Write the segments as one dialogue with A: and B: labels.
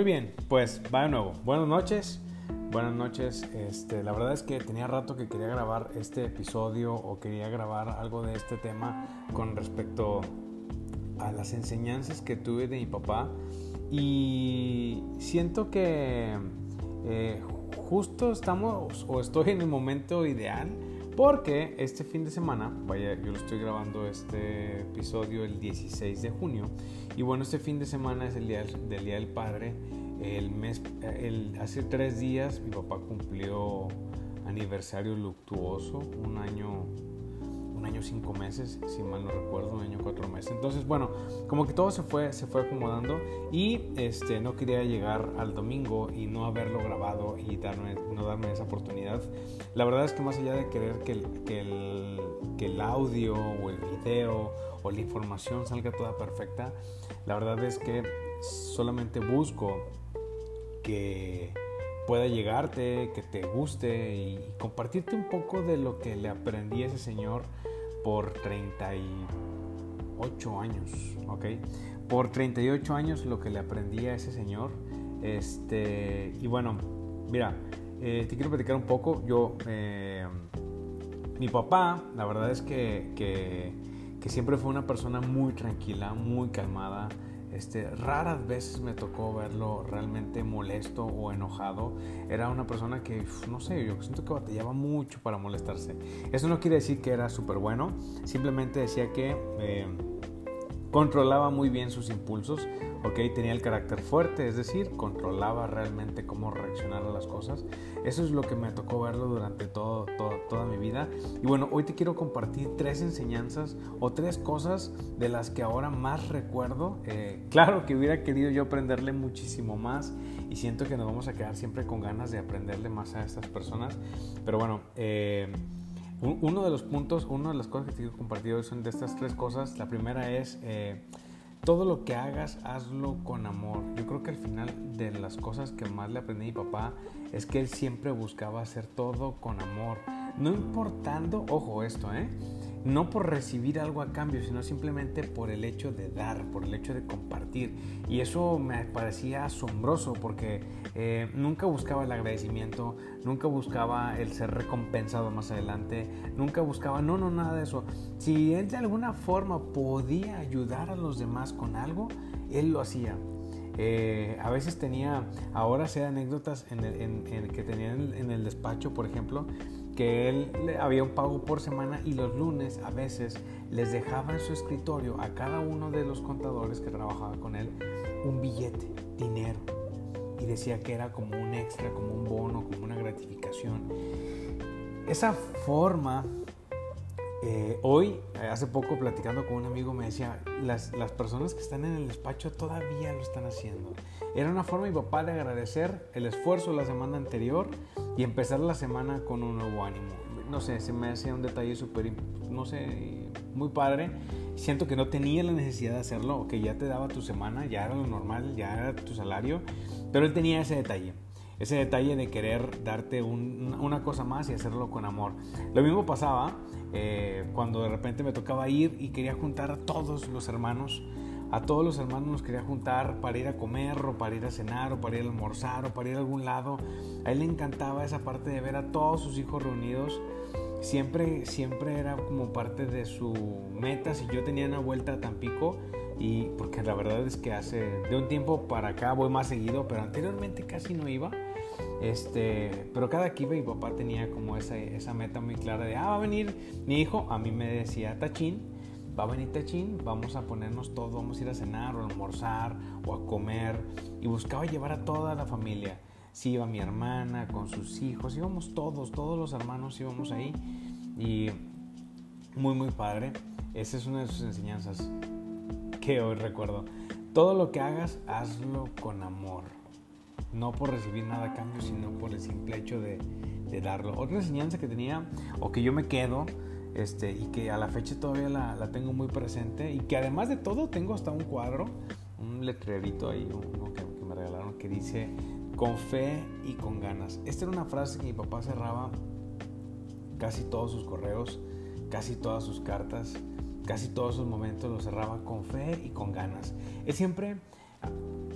A: Muy bien, pues va de nuevo. Buenas noches. Buenas noches. Este, la verdad es que tenía rato que quería grabar este episodio o quería grabar algo de este tema con respecto a las enseñanzas que tuve de mi papá y siento que eh, justo estamos o estoy en el momento ideal porque este fin de semana, vaya, yo lo estoy grabando este episodio el 16 de junio. Y bueno, este fin de semana es el día del, Día del Padre. El mes, hace tres días mi papá cumplió aniversario luctuoso, un año un año cinco meses, si mal no recuerdo, un año cuatro meses. Entonces, bueno, como que todo se fue, se fue acomodando y este, no quería llegar al domingo y no haberlo grabado y darme, no darme esa oportunidad. La verdad es que más allá de querer que el, que el, que el audio o el video o la información salga toda perfecta, la verdad es que solamente busco que pueda llegarte, que te guste y compartirte un poco de lo que le aprendí a ese señor por 38 años, ¿ok? Por 38 años lo que le aprendí a ese señor. Este, y bueno, mira, eh, te quiero platicar un poco. Yo, eh, mi papá, la verdad es que, que, que siempre fue una persona muy tranquila, muy calmada. Este, raras veces me tocó verlo realmente molesto o enojado. Era una persona que, no sé, yo siento que batallaba mucho para molestarse. Eso no quiere decir que era súper bueno, simplemente decía que eh, controlaba muy bien sus impulsos, ¿ok? Tenía el carácter fuerte, es decir, controlaba realmente cómo reaccionar a las cosas. Eso es lo que me tocó verlo durante todo, toda mi vida. Y bueno, hoy te quiero compartir tres enseñanzas o tres cosas de las que ahora más recuerdo. Eh, claro que hubiera querido yo aprenderle muchísimo más y siento que nos vamos a quedar siempre con ganas de aprenderle más a estas personas. Pero bueno, eh, uno de los puntos, una de las cosas que te quiero compartir hoy son de estas tres cosas. La primera es... Eh, todo lo que hagas, hazlo con amor. Yo creo que al final de las cosas que más le aprendí a mi papá es que él siempre buscaba hacer todo con amor. No importando, ojo esto, ¿eh? no por recibir algo a cambio, sino simplemente por el hecho de dar, por el hecho de compartir. Y eso me parecía asombroso porque eh, nunca buscaba el agradecimiento, nunca buscaba el ser recompensado más adelante, nunca buscaba, no, no, nada de eso. Si él de alguna forma podía ayudar a los demás con algo, él lo hacía. Eh, a veces tenía, ahora sé anécdotas en el, que tenía en el despacho, por ejemplo, que él había un pago por semana y los lunes a veces les dejaba en su escritorio a cada uno de los contadores que trabajaba con él un billete, dinero. Y decía que era como un extra, como un bono, como una gratificación. Esa forma, eh, hoy, hace poco platicando con un amigo, me decía, las, las personas que están en el despacho todavía lo están haciendo. Era una forma mi papá de agradecer el esfuerzo de la semana anterior y empezar la semana con un nuevo ánimo. No sé, se me hacía un detalle súper, no sé, muy padre. Siento que no tenía la necesidad de hacerlo, que ya te daba tu semana, ya era lo normal, ya era tu salario, pero él tenía ese detalle. Ese detalle de querer darte una cosa más y hacerlo con amor. Lo mismo pasaba eh, cuando de repente me tocaba ir y quería juntar a todos los hermanos a todos los hermanos nos quería juntar para ir a comer o para ir a cenar o para ir a almorzar o para ir a algún lado. A él le encantaba esa parte de ver a todos sus hijos reunidos. Siempre, siempre era como parte de su meta. Si yo tenía una vuelta a Tampico, y porque la verdad es que hace de un tiempo para acá voy más seguido, pero anteriormente casi no iba. Este, pero cada que iba mi papá tenía como esa, esa meta muy clara de, ah, va a venir mi hijo, a mí me decía Tachín, va a venir Techín, vamos a ponernos todos, vamos a ir a cenar o a almorzar o a comer. Y buscaba llevar a toda la familia. Si iba mi hermana con sus hijos, íbamos todos, todos los hermanos íbamos ahí. Y muy, muy padre. Esa es una de sus enseñanzas que hoy recuerdo. Todo lo que hagas, hazlo con amor. No por recibir nada a cambio, sino por el simple hecho de, de darlo. Otra enseñanza que tenía, o que yo me quedo, este, y que a la fecha todavía la, tengo muy presente y que además de todo tengo hasta un cuadro, un letrerito ahí que, me regalaron que dice con fe y con ganas. Esta era una frase que mi papá cerraba casi todos sus correos, casi todas sus cartas, casi todos sus momentos los cerraba con fe y con ganas. Él siempre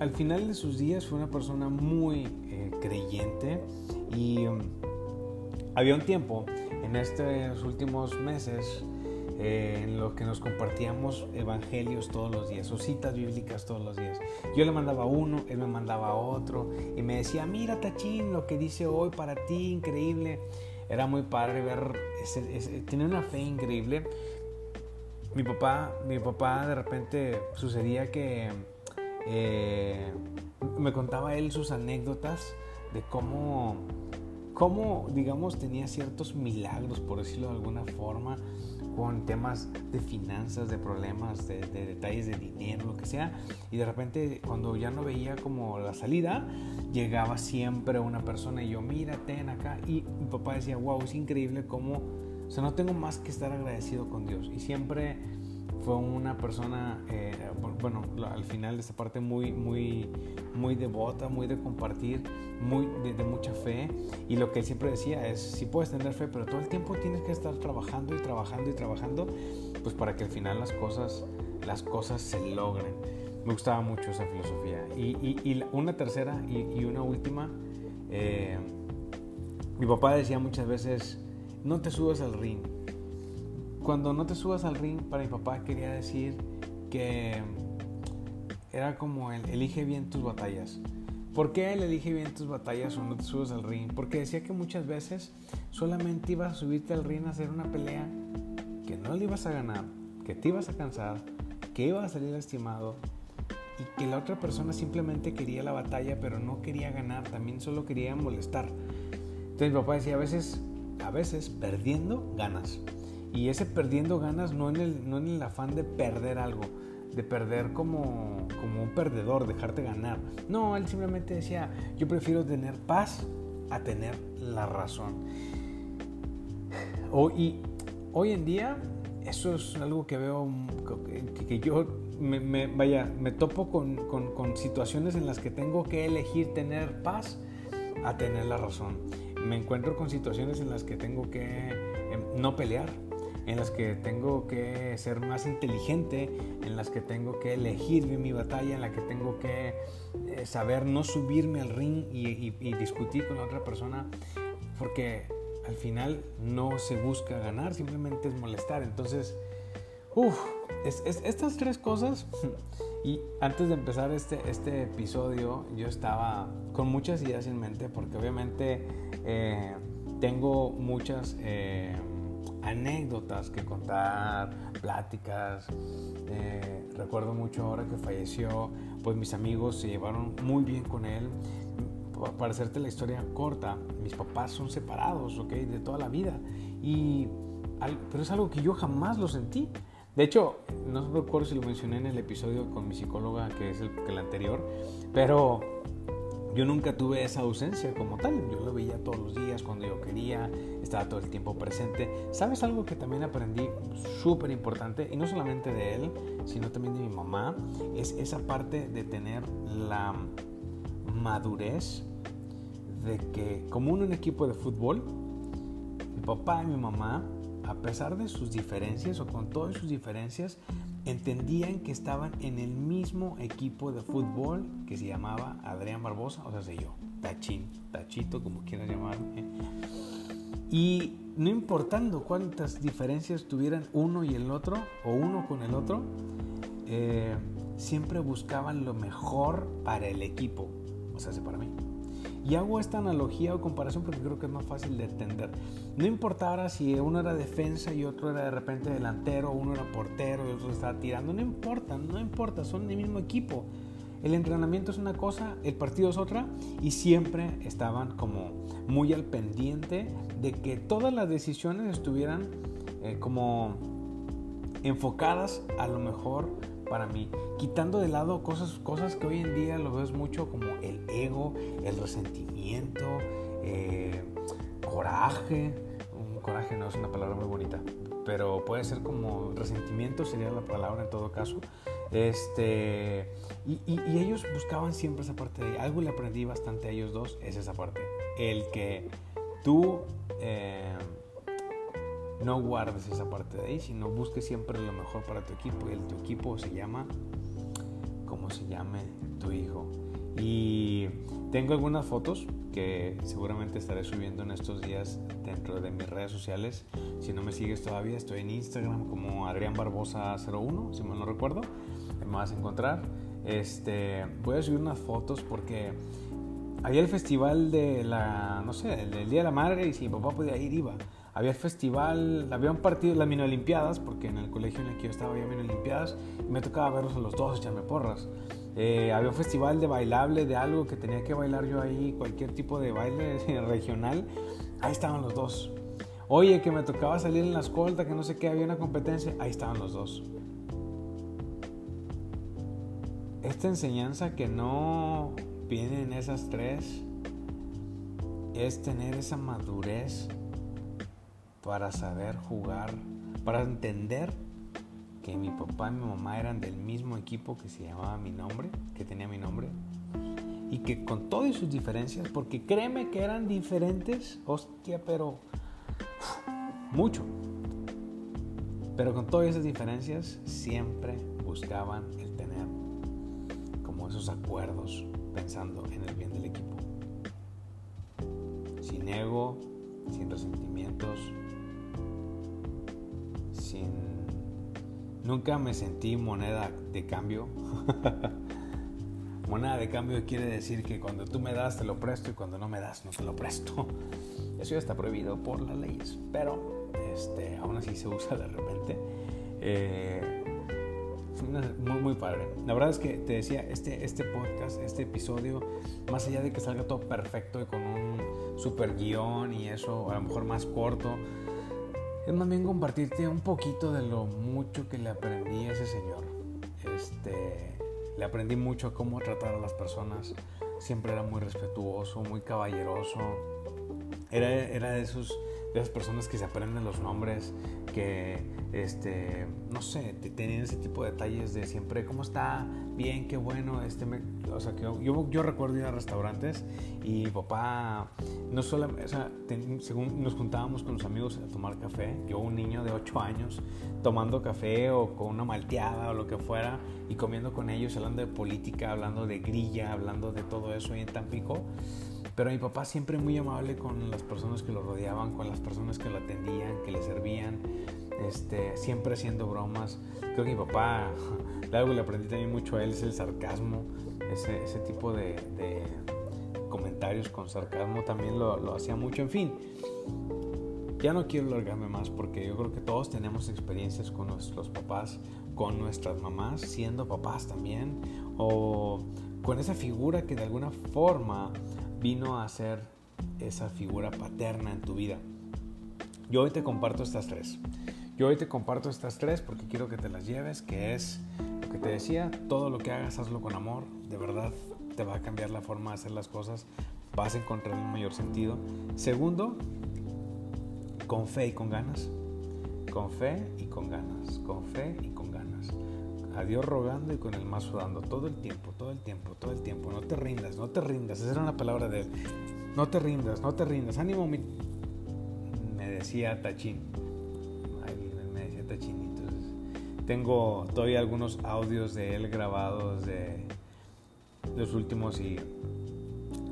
A: al final de sus días fue una persona muy eh, creyente y um, había un tiempo en estos últimos meses eh, en lo que nos compartíamos evangelios todos los días o citas bíblicas todos los días. Yo le mandaba uno, él me mandaba otro y me decía, mira Tachín, lo que dice hoy para ti, increíble. Era muy padre ver, ese, tiene una fe increíble. Mi papá, mi papá de repente sucedía que eh, me contaba él sus anécdotas de cómo, cómo, digamos, tenía ciertos milagros, por decirlo de alguna forma, con temas de finanzas, de problemas, de, detalles de dinero, lo que sea. Y de repente, cuando ya no veía como la salida, llegaba siempre una persona y yo, mira, ten acá. Y mi papá decía, wow, es increíble cómo, o sea, no tengo más que estar agradecido con Dios. Y siempre fue una persona, eh, bueno, al final de esta parte muy, muy, muy devota, muy de compartir, muy de, mucha fe. Y lo que él siempre decía es, sí puedes tener fe, pero todo el tiempo tienes que estar trabajando y trabajando y trabajando, pues para que al final las cosas, las cosas se logren. Me gustaba mucho esa filosofía. Y, y, una tercera y, una última, eh, mi papá decía muchas veces, no te subas al ring cuando no te subas al ring, para mi papá quería decir que era como el elige bien tus batallas. ¿Por qué él elige bien tus batallas o no te subes al ring? Porque decía que muchas veces solamente ibas a subirte al ring a hacer una pelea que no le ibas a ganar, que te ibas a cansar, que ibas a salir lastimado y que la otra persona simplemente quería la batalla pero no quería ganar, también solo quería molestar. Entonces mi papá decía, a veces, a veces perdiendo ganas. Y ese perdiendo ganas no en el, no en el afán de perder algo, de perder como, como un perdedor, dejarte ganar. No, él simplemente decía, yo prefiero tener paz a tener la razón. Hoy, hoy en día, eso es algo que veo, que, yo me, vaya, me topo con, con, con situaciones en las que tengo que elegir tener paz a tener la razón. Me encuentro con situaciones en las que tengo que em, no pelear, en las que tengo que ser más inteligente, en las que tengo que elegir mi batalla, en la que tengo que eh, saber no subirme al ring y, discutir con la otra persona, porque al final no se busca ganar, simplemente es molestar. Entonces, uff, estas tres cosas, y antes de empezar este, este episodio, yo estaba con muchas ideas en mente, porque obviamente eh, tengo muchas... Eh, anécdotas que contar, pláticas. Eh, recuerdo mucho ahora que falleció, pues mis amigos se llevaron muy bien con él. Para hacerte la historia corta, mis papás son separados, ¿ok? De toda la vida. Y, pero es algo que yo jamás lo sentí. De hecho, no recuerdo si lo mencioné en el episodio con mi psicóloga, que es el, el anterior, pero yo nunca tuve esa ausencia como tal. Yo lo veía todos los días cuando yo quería, estaba todo el tiempo presente. ¿Sabes algo que también aprendí súper importante? Y no solamente de él, sino también de mi mamá. Es esa parte de tener la madurez de que como en equipo de fútbol, mi papá y mi mamá, a pesar de sus diferencias o con todas sus diferencias, entendían que estaban en el mismo equipo de fútbol que se llamaba Adrián Barbosa, o sea, sé yo, Tachín, Tachito, como quieras llamarme. Y no importando cuántas diferencias tuvieran uno y el otro, o uno con el otro, eh, siempre buscaban lo mejor para el equipo, o sea, para mí. Y hago esta analogía o comparación porque creo que es más fácil de entender. No importara si uno era defensa y otro era de repente delantero, uno era portero y otro estaba tirando, no importa, no importa, son el mismo equipo. El entrenamiento es una cosa, el partido es otra y siempre estaban como muy al pendiente de que todas las decisiones estuvieran eh, como enfocadas a lo mejor para mí, quitando de lado cosas, cosas que hoy en día lo ves mucho como el ego, el resentimiento, eh, coraje. Un coraje no es una palabra muy bonita, pero puede ser como resentimiento sería la palabra en todo caso. Este, y, ellos buscaban siempre esa parte de algo le aprendí bastante a ellos dos, es esa parte. El que tú eh, no guardes esa parte de ahí, sino busques siempre lo mejor para tu equipo. Y el, tu equipo se llama, cómo se llame tu hijo. Y tengo algunas fotos que seguramente estaré subiendo en estos días dentro de mis redes sociales. Si no me sigues todavía, estoy en Instagram como Adrián Barbosa01, si mal no recuerdo. Me vas a encontrar. Este, voy a subir unas fotos porque había el festival de la, no sé, el, Día de la Madre y si mi papá podía ir, iba. Había el festival, había un partido, las mini olimpiadas, porque en el colegio en el que yo estaba había mini olimpiadas y me tocaba verlos a los dos, echarme porras. Eh, había un festival de bailable, de algo que tenía que bailar yo ahí, cualquier tipo de baile regional. Ahí estaban los dos. Oye, que me tocaba salir en la escolta, que no sé qué, había una competencia. Ahí estaban los dos. Esta enseñanza que no viene en esas tres es tener esa madurez para saber jugar, para entender que mi papá y mi mamá eran del mismo equipo que se llamaba mi nombre, que tenía mi nombre, y que con todas sus diferencias, porque créeme que eran diferentes, hostia, pero mucho, pero con todas esas diferencias siempre buscaban el tener como esos acuerdos pensando en el bien del equipo. Sin ego, sin resentimientos, sin Nunca me sentí moneda de cambio. moneda de cambio quiere decir que cuando tú me das te lo presto y cuando no me das no te lo presto. Eso ya está prohibido por las leyes, pero este, aún así se usa de repente. Eh, muy, muy padre. La verdad es que te decía, este, este podcast, este episodio, más allá de que salga todo perfecto y con un super guion y eso, a lo mejor más corto, es más compartirte un poquito de lo mucho que le aprendí a ese señor. Este, le aprendí mucho cómo tratar a las personas. Siempre era muy respetuoso, muy caballeroso. Era, era de esos de esas personas que se aprenden los nombres, que, este, no sé, tenían ese tipo de detalles de siempre, ¿cómo está? Bien, qué bueno. Este o sea, que yo, yo recuerdo ir a restaurantes y papá, no solo, o sea, según nos juntábamos con los amigos a tomar café, yo un niño de 8 años tomando café o con una malteada o lo que fuera y comiendo con ellos, hablando de política, hablando de grilla, hablando de todo eso ahí en Tampico pero mi papá siempre muy amable con las personas que lo rodeaban, con las personas que lo atendían, que le servían, este, siempre haciendo bromas. Creo que mi papá, algo le aprendí también mucho a él es el sarcasmo, ese, ese tipo de, de, comentarios con sarcasmo también lo, lo hacía mucho. En fin, ya no quiero alargarme más porque yo creo que todos tenemos experiencias con nuestros papás, con nuestras mamás, siendo papás también, o con esa figura que de alguna forma vino a ser esa figura paterna en tu vida. Yo hoy te comparto estas tres. Yo hoy te comparto estas tres porque quiero que te las lleves, que es lo que te decía, todo lo que hagas, hazlo con amor, de verdad te va a cambiar la forma de hacer las cosas, vas a encontrar un mayor sentido. Segundo, con fe y con ganas. Con fe y con ganas. Con fe y con a Dios rogando y con el mazo dando todo el tiempo, todo el tiempo, todo el tiempo. No te rindas, no te rindas. Esa era una palabra de él. No te rindas, no te rindas. Ánimo, me decía Tachín. me decía Tachín. Entonces, tengo todavía algunos audios de él grabados de los últimos y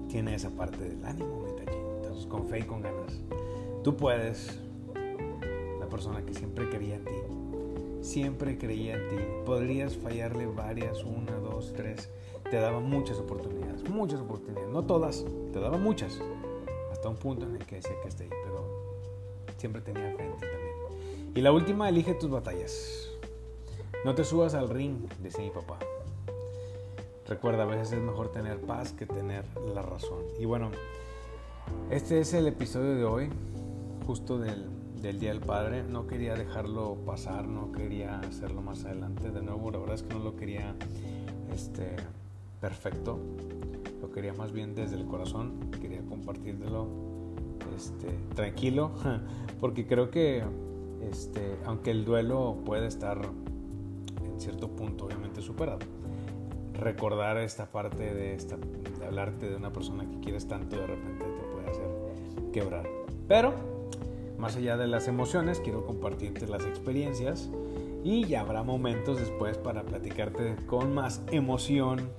A: tiene esa parte del ánimo, mi Tachín. Entonces, con fe y con ganas. Tú puedes, la persona que siempre quería en ti siempre creía en ti. Podrías fallarle varias, una, dos, tres. Te daba muchas oportunidades, muchas oportunidades. No todas, te daba muchas. Hasta un punto en el que decía que esté ahí, pero siempre tenía fe en ti también. Y la última, elige tus batallas. No te subas al ring, decía mi papá. Recuerda, a veces es mejor tener paz que tener la razón. Y bueno, este es el episodio de hoy, justo del del Día del Padre. No quería dejarlo pasar, no quería hacerlo más adelante. De nuevo, la verdad es que no lo quería este, perfecto. Lo quería más bien desde el corazón. Quería compartirlo este, tranquilo, porque creo que este, aunque el duelo puede estar en cierto punto obviamente superado, recordar esta parte de, de hablarte de una persona que quieres tanto de repente te puede hacer quebrar. Pero más allá de las emociones, quiero compartirte las experiencias Y ya habrá momentos después para platicarte con más emoción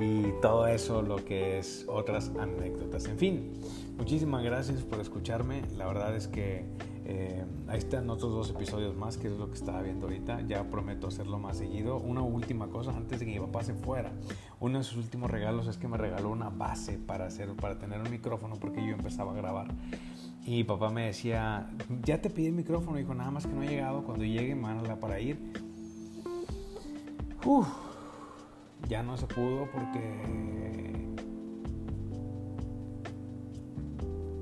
A: y todo eso, lo que es otras anécdotas. En fin, muchísimas gracias por escucharme. La verdad es que eh, ahí están otros dos episodios más, que es lo que estaba viendo ahorita. Ya prometo hacerlo más seguido. Una última cosa antes de que mi papá se fuera. Uno de sus últimos regalos es que me regaló una base para, hacer, para tener un micrófono porque yo empezaba a grabar. Y papá me decía, ya te pide el micrófono. Dijo, nada más que no ha llegado. Cuando llegue, mándala para ir. Uf ya no se pudo porque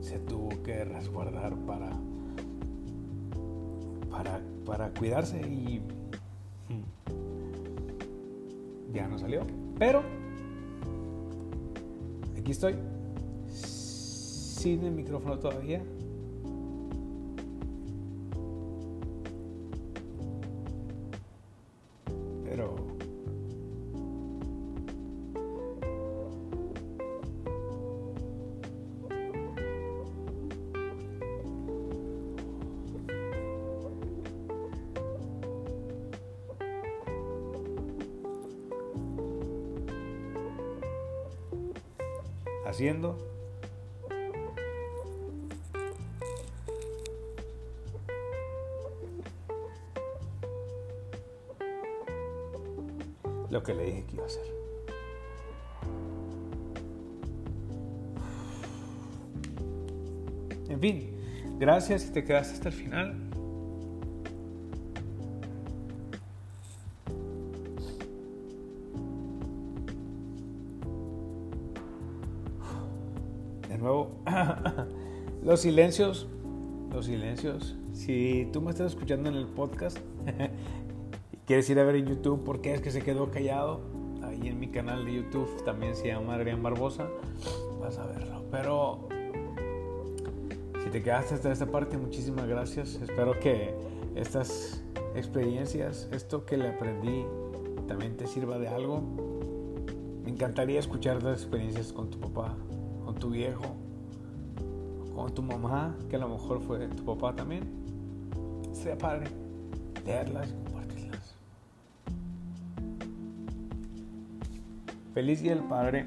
A: se tuvo que resguardar para para, para cuidarse y hmm, ya no salió. Pero aquí estoy sin el micrófono todavía. haciendo. Que le dije que iba a hacer. En fin, gracias si te quedaste hasta el final. Los silencios, los silencios. Si tú me estás escuchando en el podcast quieres ir a ver en YouTube por qué es que se quedó callado, ahí en mi canal de YouTube también se llama Adrián Barbosa, vas a verlo. Pero si te quedaste hasta esta parte, muchísimas gracias. Espero que estas experiencias, esto que le aprendí, también te sirva de algo. Me encantaría escuchar las experiencias con tu papá, con tu viejo, con tu mamá, que a lo mejor fue tu papá también. Sea padre leerlas Feliz Día del Padre.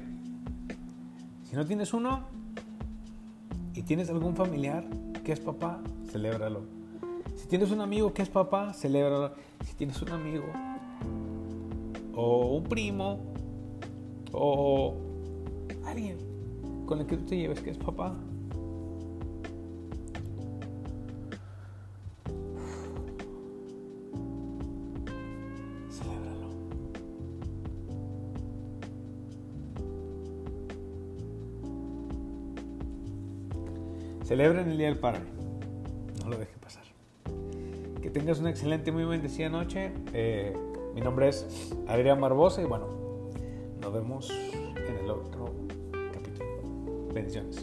A: Si no tienes uno y tienes algún familiar que es papá, celébralo. Si tienes un amigo que es papá, celébralo. Si tienes un amigo o un primo o alguien con el que tú te lleves que es papá, Celebren el Día del Padre. No lo dejen pasar. Que tengas una excelente, muy bendecida noche. Eh, mi nombre es Adrián Barbosa y bueno, nos vemos en el otro capítulo. Bendiciones.